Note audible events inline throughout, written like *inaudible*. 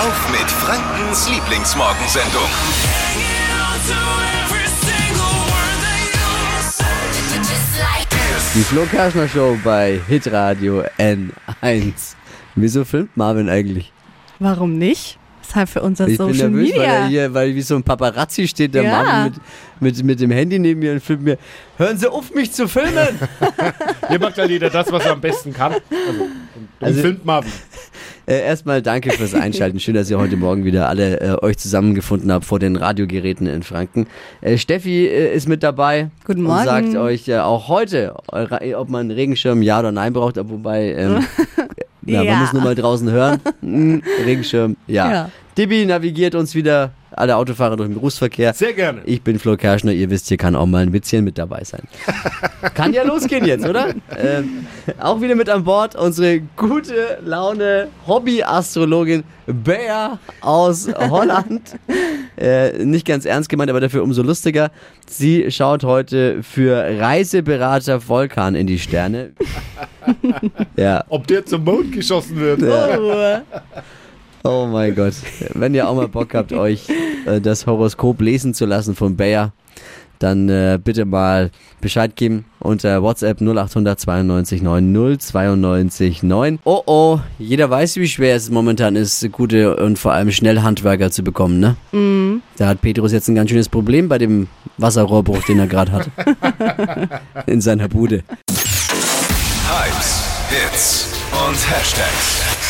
auf mit Frankens Lieblingsmorgensendung. Die Flo Kerschner Show bei Hitradio N1. Wieso filmt Marvin eigentlich? Warum nicht? Deshalb für unser Ich bin Social nervös, weil er Media. hier, weil wie so ein Paparazzi steht der Ja. Marvin mit, mit, mit dem Handy neben mir und filmt mir. Hören Sie auf, mich zu filmen! *laughs* Hier macht ja jeder das, was er am besten kann. Also, Also- filmt Marvin. Äh, erstmal danke fürs Einschalten. Schön, dass ihr heute Morgen wieder alle äh, euch zusammengefunden habt vor den Radiogeräten in Franken. Äh, Steffi äh, ist mit dabei. Guten Und Morgen. sagt euch äh, auch heute, eure, ob man einen Regenschirm ja oder nein braucht. Wobei, ähm, *laughs* ja, Ja. man muss nur mal draußen hören. Hm, Regenschirm, ja. Ja. Dibi navigiert uns wieder alle Autofahrer durch den Berufsverkehr. Sehr gerne. Ich bin Flo Kerschner, ihr wisst, hier kann auch mal ein Witzchen mit dabei sein. *laughs* kann ja losgehen jetzt, oder? Ähm, auch wieder mit an Bord unsere gute Laune Hobby-Astrologin Bea aus Holland. *laughs* Äh, nicht ganz ernst gemeint, aber dafür umso lustiger. Sie schaut heute für Reiseberater Volkan in die Sterne. *laughs* ja, Ob der zum Mond geschossen wird. oh mein Gott. Wenn ihr auch mal Bock habt, euch äh, das Horoskop lesen zu lassen von Bayer, dann äh, bitte mal Bescheid geben unter WhatsApp 0800 92 9 092 9. Oh oh, jeder weiß, wie schwer es momentan ist, gute und vor allem schnell Handwerker zu bekommen, ne? Da hat Petrus jetzt ein ganz schönes Problem bei dem Wasserrohrbruch, den er gerade hat. *laughs* In seiner Bude. Hypes, Hits und Hashtags.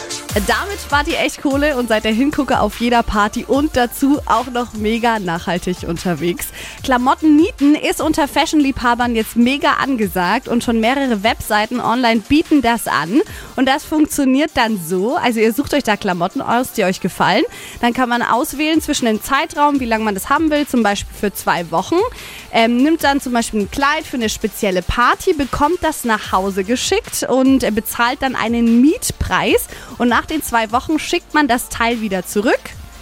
Damit spart ihr echt Kohle und seid der Hingucker auf jeder Party und dazu auch noch mega nachhaltig unterwegs. Klamotten nieten ist unter Fashion-Liebhabern jetzt mega angesagt und schon mehrere Webseiten online bieten das an. Und das funktioniert dann so, also ihr sucht euch da Klamotten aus, die euch gefallen. Dann kann man auswählen zwischen dem Zeitraum, wie lange man das haben will, zum Beispiel für zwei Wochen. Ähm, nimmt dann zum Beispiel ein Kleid für eine spezielle Party, bekommt das nach Hause geschickt und äh, bezahlt dann einen Mietpreis. Und nach den zwei Wochen schickt man das Teil wieder zurück.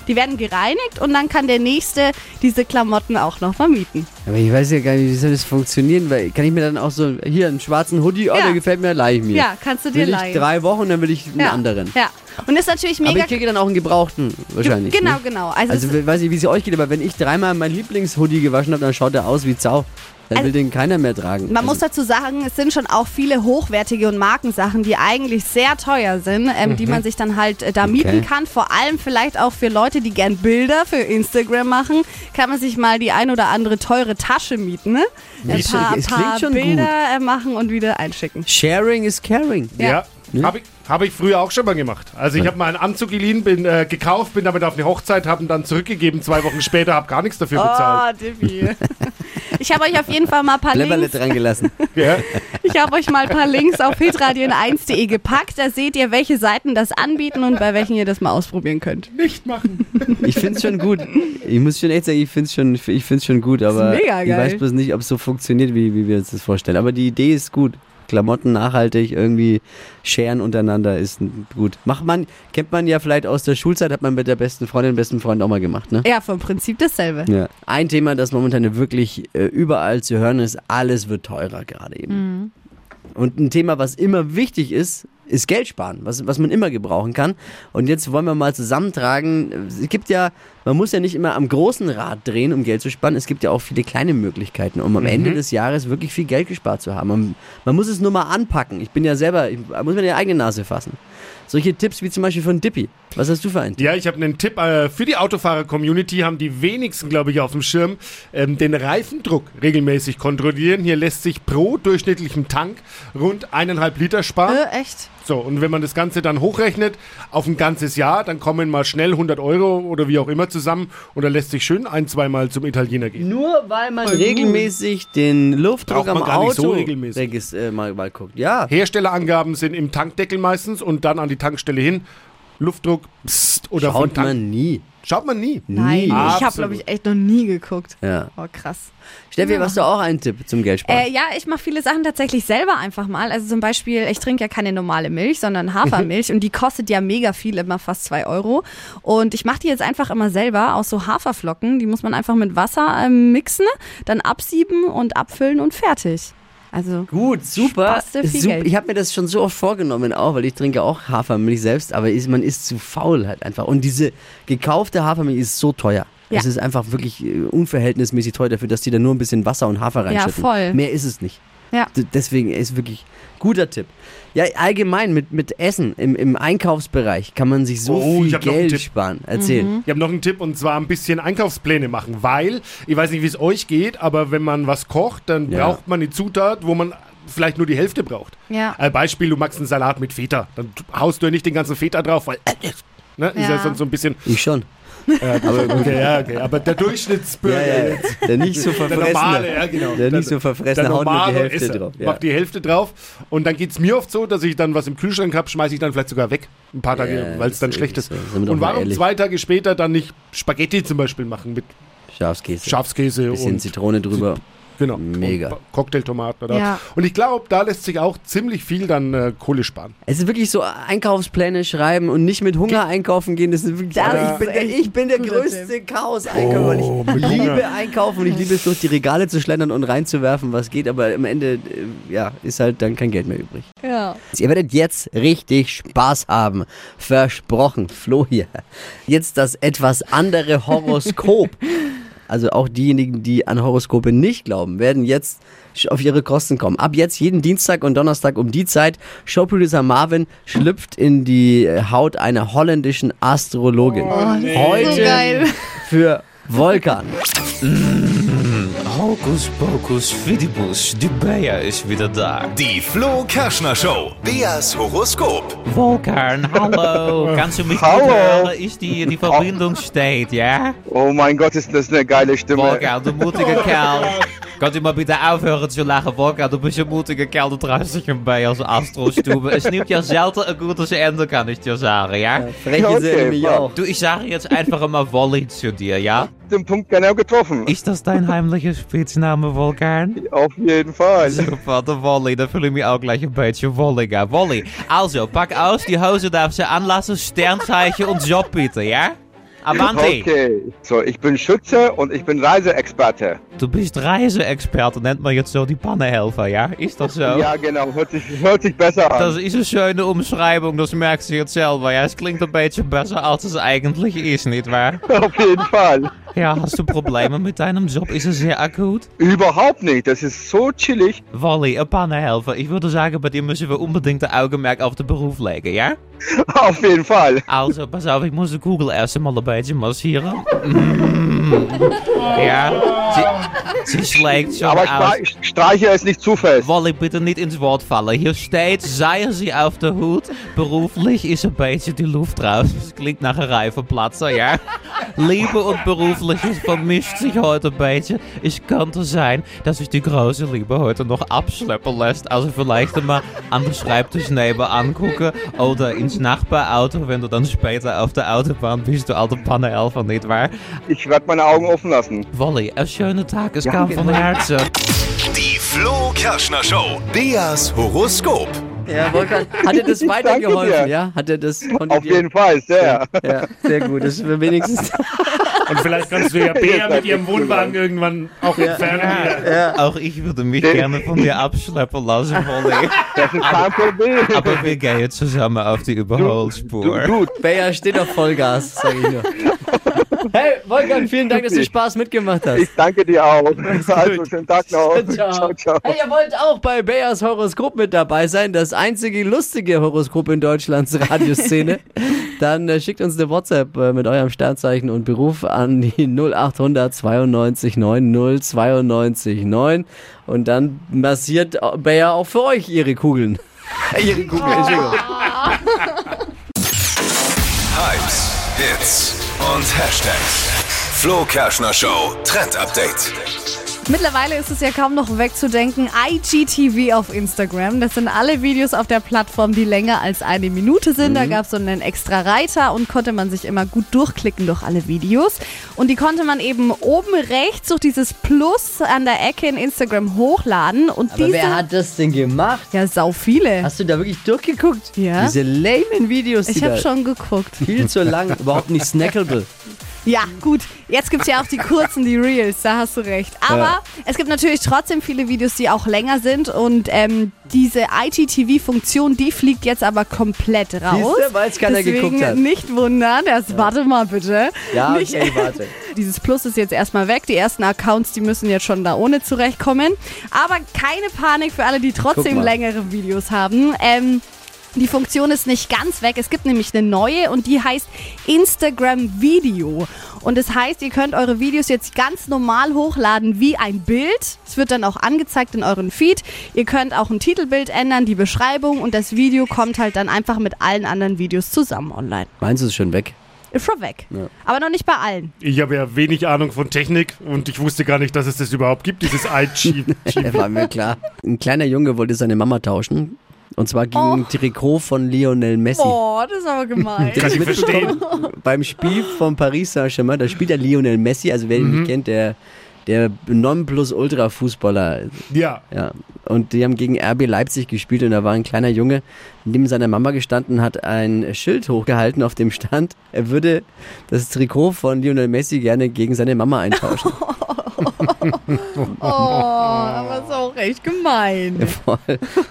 Die werden gereinigt und dann kann der Nächste diese Klamotten auch noch vermieten. Aber ich weiß ja gar nicht, wie soll das funktionieren, weil kann ich mir dann auch so, hier einen schwarzen Hoodie, oh, Ja. der gefällt mir, leih ich mir. Ja, kannst du dir will ich leihen. drei Wochen, dann will ich einen ja. anderen. Ja. Und ist natürlich Aber mega. ich kriege dann auch einen gebrauchten, wahrscheinlich. Genau, ne? genau. Also, Also, ich weiß nicht, wie es euch geht, aber wenn ich dreimal mein Lieblingshoodie gewaschen habe, dann schaut er aus wie Zau. Dann Also- will den keiner mehr tragen. Man muss also, dazu sagen, es sind schon auch viele hochwertige und Markensachen, die eigentlich sehr teuer sind, ähm, die man sich dann halt äh, da mieten kann. Vor allem vielleicht auch für Leute, die gern Bilder für Instagram machen, kann man sich mal die ein oder andere teure Tasche mieten. Ne? Ein paar, es paar Bilder äh, machen und wieder einschicken. Sharing is caring. Ja. Ja. Habe ich, hab ich früher auch schon mal gemacht. Also ich habe mal einen Anzug geliehen, bin äh, gekauft, bin damit auf eine Hochzeit, habe ihn dann zurückgegeben. Zwei Wochen später, habe gar nichts dafür bezahlt. Oh, Divi. *laughs* Ich habe euch auf jeden Fall mal ein paar Links dran gelassen. *laughs* Ja. Ich habe euch mal ein paar Links auf hitradion1.de gepackt. Da seht ihr, welche Seiten das anbieten und bei welchen ihr das mal ausprobieren könnt. Nicht machen. Ich finde es schon gut. Ich muss schon echt sagen, ich finde es schon, ich find's schon gut, aber mega ich weiß bloß nicht, ob es so funktioniert, wie, wie wir uns das vorstellen. Aber die Idee ist gut. Klamotten nachhaltig, irgendwie scheren untereinander ist gut. Macht man, kennt man ja vielleicht aus der Schulzeit, hat man mit der besten Freundin, besten Freund auch mal gemacht, ne? Ja, vom Prinzip dasselbe. Ja. Ein Thema, das momentan wirklich äh, überall zu hören ist, alles wird teurer gerade eben. Und ein Thema, was immer wichtig ist, ist Geld sparen, was, was man immer gebrauchen kann. Und jetzt wollen wir mal zusammentragen. Es gibt ja, man muss ja nicht immer am großen Rad drehen, um Geld zu sparen. Es gibt ja auch viele kleine Möglichkeiten, um am Ende des Jahres wirklich viel Geld gespart zu haben. Man, man muss es nur mal anpacken. Ich bin ja selber, ich muss mir die eigene Nase fassen. Solche Tipps wie zum Beispiel von Dippy. Was hast du für einen Tipp? Ja, ich habe einen Tipp äh, für die Autofahrer-Community, haben die wenigsten, glaube ich, auf dem Schirm, ähm, den Reifendruck regelmäßig kontrollieren. Hier lässt sich pro durchschnittlichem Tank rund eineinhalb Liter sparen. Äh, echt? So, und wenn man das Ganze dann hochrechnet auf ein ganzes Jahr, dann kommen mal schnell 100 Euro oder wie auch immer zusammen und dann lässt sich schön ein, zweimal zum Italiener gehen. Nur weil man regelmäßig den Luftdruck am gar nicht Auto so regelmäßig. regis- äh, mal, mal guckt. Ja. Herstellerangaben sind im Tankdeckel meistens und dann an die Tankstelle hin. Luftdruck psst, oder vom Schaut man nie. Schaut man nie. Nein, Nie. ich habe, Absolut. glaube ich, echt noch nie geguckt. Ja. Oh, krass. Steffi, hast du auch einen Tipp zum Geldsparen? Äh, ja, ich mache viele Sachen tatsächlich selber einfach mal. Also zum Beispiel, ich trinke ja keine normale Milch, sondern *laughs* Hafermilch und die kostet ja mega viel, immer fast zwei Euro. Und ich mache die jetzt einfach immer selber aus so Haferflocken. Die muss man einfach mit Wasser ähm, mixen, dann absieben und abfüllen und fertig. Also Gut, super. Super. Ich habe mir das schon so oft vorgenommen, auch, weil ich trinke auch Hafermilch selbst, aber ist, man ist zu faul halt einfach. Und diese gekaufte Hafermilch ist so teuer. Ja. Es ist einfach wirklich äh, unverhältnismäßig teuer dafür, dass die da nur ein bisschen Wasser und Hafer reinschütten. voll. Mehr ist es nicht. Ja. Deswegen ist wirklich guter Tipp. Ja, allgemein mit, mit Essen im, im Einkaufsbereich kann man sich so Oh, viel Geld sparen. Erzähl. Mhm. Ich habe noch einen Tipp und zwar ein bisschen Einkaufspläne machen, weil, ich weiß nicht, wie es euch geht, aber wenn man was kocht, dann Ja. braucht man eine Zutat, wo man vielleicht nur die Hälfte braucht. Ja. Äh, Beispiel, du magst einen Salat mit Feta, dann haust du ja nicht den ganzen Feta drauf, weil ne, ist ja Ja. sonst so ein bisschen, Ich schon. Aber okay, ja, okay, aber der Durchschnittsbürger Ja, ja, jetzt, Der nicht so der verfressene. normale, ja genau. Der nicht so verfressene der haut nur die normale Hälfte Esser drauf. Ja. macht die Hälfte drauf und dann geht es mir oft so, dass ich dann was im Kühlschrank habe, schmeiße ich dann vielleicht sogar weg, ein paar Tage, Ja, weil es dann schlecht ist. Und warum ehrlich. zwei Tage später dann nicht Spaghetti zum Beispiel machen mit Schafskäse. Schafskäse Bisschen und Zitrone drüber. Genau, Mega. Und Cocktailtomaten oder. Ja. Und ich glaube, da lässt sich auch ziemlich viel dann äh, Kohle sparen. Es ist wirklich so Einkaufspläne schreiben und nicht mit Hunger einkaufen gehen. Das ist wirklich, Das aber ich, bin der, ich bin der größte Chaos-Einkäufer. Oh, ich Hunger. liebe einkaufen und ich liebe es durch die Regale zu schlendern und reinzuwerfen, was geht. Aber am Ende, äh, ja, ist halt dann kein Geld mehr übrig. Ja. Ihr werdet jetzt richtig Spaß haben. Versprochen. Flo hier. Jetzt das etwas andere Horoskop. *laughs* Also auch diejenigen, die an Horoskope nicht glauben, werden jetzt auf ihre Kosten kommen. Ab jetzt jeden Dienstag und Donnerstag um die Zeit. Showproducer Marvin schlüpft in die Haut einer holländischen Astrologin. Heute Oh, So geil. für Volkan. Hokus pokus fidibus, die Bea ist wieder da. Die Flo Kerschner Show. Beas Horoskop. Volkan, hallo. *laughs* Kannst du mich Hallo. gut hören? Ist die, die Verbindung steht, ja? Oh mein Gott, ist das eine geile Stimme. Volkan, du mutiger Kerl. *laughs* Kannst du mal bitte aufhören zu lachen, Volkan? Du bist ein mutiger Kerl, du traust dich ein Bea als Astrostube. Es nimmt ja selten ein gutes Ende, kann ich dir sagen, ja? Freche Okay. Du, ich sage jetzt einfach mal Wolli zu dir, ja? Den Punkt genau getroffen. Ist das dein heimlicher Spitzname, Volkan? Auf jeden Fall. Super, der Wolli, da fühle ich mich auch gleich ein beetje wolliger. Wolli, also, pack aus, die Hose darfst du anlassen, Sternzeichen und Job bitte, ja? Avanti! Okay, so ich bin Schütze und ich bin Reiseexperte. Du bist Reiseexperte, nennt man jetzt so die Pannenhelfer, ja? Ist das so? Ja, genau, hört sich, hört sich besser an. Das ist eine schöne Umschreibung, das merkst du jetzt selber, ja? Es klingt ein bisschen besser, als es eigentlich ist, nicht wahr? Auf *laughs* jeden Fall. Ja, hast du Probleme mit deinem Job? Ist es sehr akut? Überhaupt nicht, das ist so chillig. Wolli, ein Pannenhelfer. Ich würde sagen, bei dir müssen wir unbedingt ein Augenmerk auf den Beruf legen, ja? *laughs* Auf jeden Fall. Also, pass auf, ich muss Google erst einmal een beetje massieren. Mm. Ja, sie, sie schlägt schon Aber aus. Stre- streiche es nicht zu fest. Wolli, bitte nicht ins Wort fallen. Hier steht, seien Sie auf der Hut. Beruflich ist ein beetje die Luft raus. Das klingt nach een Reifenplatzer, ja? *laughs* Liebe und Berufliches vermischt sich heute ein beetje. Es könnte sein, dass sich die große Liebe heute noch abschleppen lässt. Also vielleicht einmal an den Schreibtisch nebenan gucken oder ins Nachbarauto, wenn du dann später auf der Autobahn bist, du alte Pannenhelfer, nicht wahr? Ich werde meine Augen offen lassen. Wolli, ein schöner Tag, es kam von Herzen. Die Flo Kerschner Show. Beas Horoskop. Ja, Volkan, hat dir das *laughs* weitergeholfen? Ja, hat dir das von Auf jeden Fall, sehr. Ja, sehr gut. Das ist wenigstens. *laughs* Und vielleicht kannst du ja *laughs* Bea mit ihrem Wohnwagen irgendwann auch entfernen. Auch ich würde mich gerne von dir abschleppen lassen, Wolli. *laughs* Das ist kein Problem. Aber wir gehen zusammen auf die Überholspur. Du, Bayer steht auf Vollgas, sag ich nur. *laughs* Hey, Volkan, vielen Dank, dass du Spaß mitgemacht hast. ich danke dir auch. *laughs* Also, schönen Tag noch. Ciao. ciao. ciao. Hey, ihr wollt auch bei Bayers Horoskop mit dabei sein, das einzige lustige Horoskop in Deutschlands Radioszene, *laughs* dann äh, schickt uns eine WhatsApp äh, mit eurem Sternzeichen und Beruf an die 0800 92 90 92 9 und dann massiert Bayer auch für euch ihre Kugeln. ihre Kugeln, Entschuldigung. Hashtags. Flo Kerschner Show Trend Update. Mittlerweile ist es ja kaum noch wegzudenken. IGTV auf Instagram. Das sind alle Videos auf der Plattform, die länger als eine Minute sind. Da gab es so einen extra Reiter und konnte man sich immer gut durchklicken durch alle Videos. Und die konnte man eben oben rechts durch dieses Plus an der Ecke in Instagram hochladen. Und Aber diese. wer hat das denn gemacht? ja, sau viele. Hast du da wirklich durchgeguckt? Ja. Diese lamen Videos, die Ich habe schon geguckt. viel zu lang, überhaupt nicht snackable. *laughs* Ja, gut. Jetzt gibt es ja auch die kurzen, die Reels, da hast du recht. Aber Ja. es gibt natürlich trotzdem viele Videos, die auch länger sind. Und ähm, diese IGTV-Funktion, die fliegt jetzt aber komplett raus. Siehste, weil's keiner Deswegen geguckt hat. nicht wundern. Erst warte mal bitte. Ja, Nicht- okay, warte. *laughs* Dieses Plus ist jetzt erstmal weg. Die ersten Accounts, die müssen jetzt schon da ohne zurechtkommen. Aber keine Panik für alle, die trotzdem längere Videos haben. Ähm, die Funktion ist nicht ganz weg. Es gibt nämlich eine neue und die heißt Instagram Video. Und das heißt, ihr könnt eure Videos jetzt ganz normal hochladen wie ein Bild. Es wird dann auch angezeigt in euren Feed. Ihr könnt auch ein Titelbild ändern, die Beschreibung und das Video kommt halt dann einfach mit allen anderen Videos zusammen online. Meinst du es ist schon weg? Ist schon weg. Aber noch nicht bei allen. Ich habe ja wenig Ahnung von Technik und ich wusste gar nicht, dass es das überhaupt gibt, dieses *laughs* IG. Ja, war mir klar. Ein kleiner Junge wollte seine Mama tauschen. Und zwar gegen Oh. Trikot von Lionel Messi. Oh, das ist aber gemein. *laughs* Kann ich verstehen. Beim Spiel von Paris Saint-Germain, da spielt der Lionel Messi, also wer ihn Mhm. nicht kennt, der, der Nonplusultra-Fußballer. Ja. Ja. Und die haben gegen RB Leipzig gespielt und da war ein kleiner Junge, neben seiner Mama gestanden, hat ein Schild hochgehalten, auf dem stand, er würde das Trikot von Lionel Messi gerne gegen seine Mama eintauschen. *laughs* *laughs* Oh, aber ist auch echt gemein. Voll.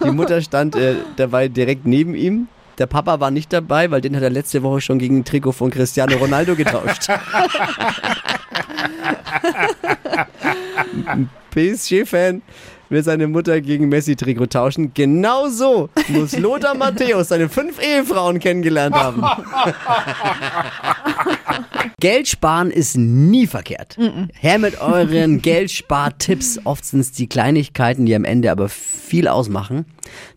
Die Mutter stand äh, dabei direkt neben ihm. Der Papa war nicht dabei, weil den hat er letzte Woche schon gegen ein Trikot von Cristiano Ronaldo getauscht. *laughs* PSG-Fan will seine Mutter gegen Messi-Trikot tauschen. Genauso muss Lothar Matthäus seine fünf Ehefrauen kennengelernt haben. *laughs* Geld sparen ist nie verkehrt. Her mit euren Geldspartipps. Oft sind es die Kleinigkeiten, die am Ende aber viel ausmachen.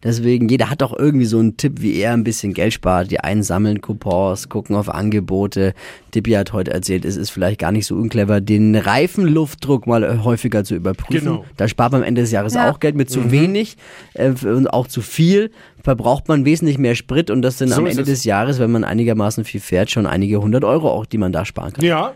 Deswegen, jeder hat doch irgendwie so einen Tipp, wie er ein bisschen Geld spart. Die einen sammeln Coupons, gucken auf Angebote. Tippi hat heute erzählt, es ist vielleicht gar nicht so unclever, den Reifenluftdruck mal häufiger zu überprüfen. Genau. Da spart man am Ende des Jahres Ja. auch Geld mit zu wenig äh, und auch zu viel. Verbraucht man wesentlich mehr Sprit und das sind So am Ende es. des Jahres, wenn man einigermaßen viel fährt, schon einige hundert Euro auch, die man da sparen kann. Ja.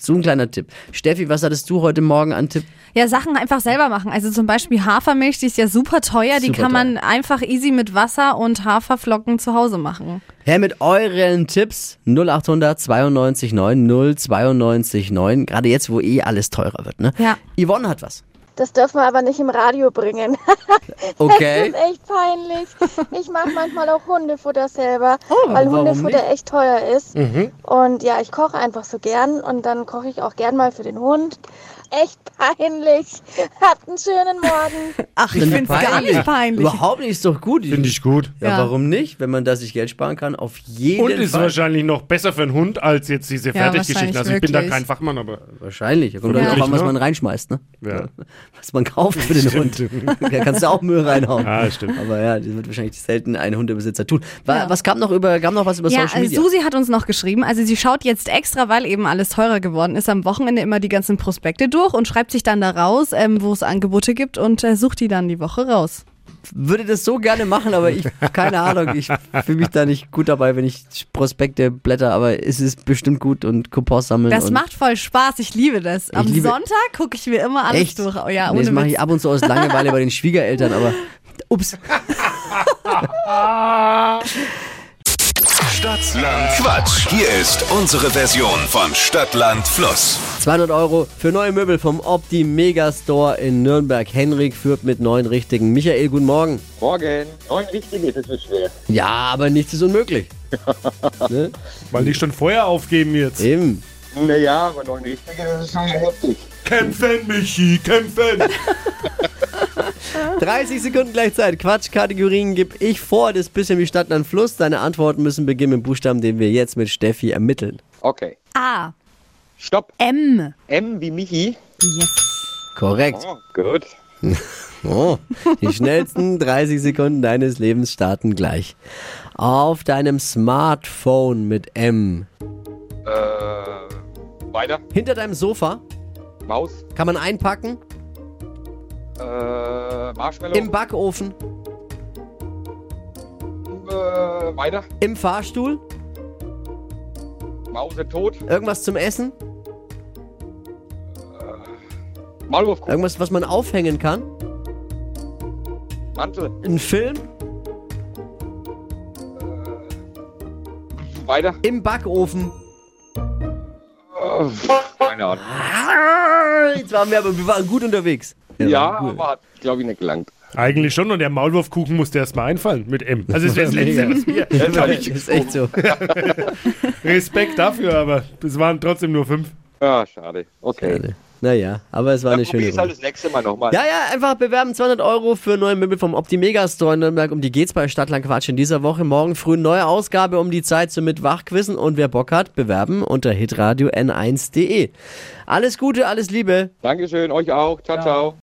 So ein kleiner Tipp. Steffi, was hattest du heute Morgen an Tipp? Ja, Sachen einfach selber machen. Also zum Beispiel Hafermilch, die ist ja super teuer. Die Super kann man einfach easy mit Wasser und Haferflocken zu Hause machen. Her mit euren Tipps 0800 92 9 092 9. Gerade jetzt, wo eh alles teurer wird, ne? Ja. Yvonne hat was. Das dürfen wir aber nicht im Radio bringen. Okay. *laughs* Das ist echt peinlich. Ich mache manchmal auch Hundefutter selber, Oh, weil Hundefutter echt teuer ist. Mhm. Und ja, ich koche einfach so gern und dann koche ich auch gern mal für den Hund. Echt peinlich. Habt einen schönen Morgen. *laughs* Ach, ich finde es gar nicht peinlich. Überhaupt nicht, ist doch gut. Finde ich gut. Ja, Ja. warum nicht? Wenn man da sich Geld sparen kann, auf jeden Und ist Fall. wahrscheinlich noch besser für einen Hund als jetzt diese Ja, Fertiggeschichten. Also ich bin da kein Fachmann, aber Wahrscheinlich. Da kommt Ja. dann auch an, was Ne? man reinschmeißt, ne? Ja. Was man kauft für den Hund. Da kannst du auch Müll reinhauen. Ah, stimmt. Aber ja, das wird wahrscheinlich selten ein Hundebesitzer tun. Wa- Was kam noch über, kam noch was über Ja, Social äh, Media? Susi hat uns noch geschrieben, also sie schaut jetzt extra, weil eben alles teurer geworden ist, am Wochenende immer die ganzen Prospekte durch und schreibt sich dann da raus, ähm, wo es Angebote gibt und äh, sucht die dann die Woche raus. würde das so gerne machen, aber ich, keine Ahnung, ich fühle mich da nicht gut dabei, wenn ich Prospekte blätter, aber es ist bestimmt gut und Coupons sammeln. Das macht voll Spaß, ich liebe das. Am liebe- Sonntag gucke ich mir immer alles Echt? durch. Oh, ja, nee, das mache ich ab und zu aus Langeweile bei den Schwiegereltern, aber *laughs* ups. *laughs* Stadtland Quatsch. Hier ist unsere Version von Stadtland Fluss. 200 Euro für neue Möbel vom Opti Megastore in Nürnberg. Henrik führt mit neun richtigen. Michael, guten Morgen. Morgen. Neun richtige, das ist schwer. Ja, aber nichts ist unmöglich. *laughs* ne? weil die schon vorher aufgeben jetzt. Eben. Naja, aber neun richtige, das ist schon heftig. Kämpfen, Michi, kämpfen! 30 Sekunden gleichzeitig. Quatschkategorien gebe ich vor. Das ist ein bisschen wie Stadt, Land, Fluss. Deine Antworten müssen beginnen mit Buchstaben, den wir jetzt mit Steffi ermitteln. Okay. A, Stopp. M. M wie Michi. Yes. Korrekt. Oh, gut. *laughs* Oh, die schnellsten 30 Sekunden deines Lebens starten gleich. Auf deinem Smartphone mit M. Äh, weiter. Hinter deinem Sofa Maus. kann man einpacken. Äh, Marshmallow. Im Backofen. äh, weiter. Im Fahrstuhl. Mause tot. Irgendwas zum Essen. Maulwurfkuchen. Irgendwas, was man aufhängen kann. Mantel. Ein Film. Weiter. Im Backofen. Äh, keine Ahnung. Ah, jetzt waren wir aber wir waren gut unterwegs. Ja, cool. aber hat, glaube ich, nicht gelangt. Eigentlich schon und der Maulwurfkuchen musste erst mal einfallen mit M. Also es wäre das Letzte, was wir. Das ist *laughs* echt so. *laughs* Respekt dafür, aber es waren trotzdem nur fünf. Ja, schade. Okay. Naja, aber es war Dann eine schöne halt Runde. das nächste Mal nochmal. Ja, ja, einfach bewerben 200 Euro für neue Möbel vom Optimega Store in Nürnberg. Um die geht's bei Stadtland Quatsch in dieser Woche. Morgen früh neue Ausgabe um die Zeit zum mit Wachquissen. Und wer Bock hat, bewerben unter hitradio n1.de. Alles Gute, alles Liebe. Dankeschön, euch auch. Ciao, ciao.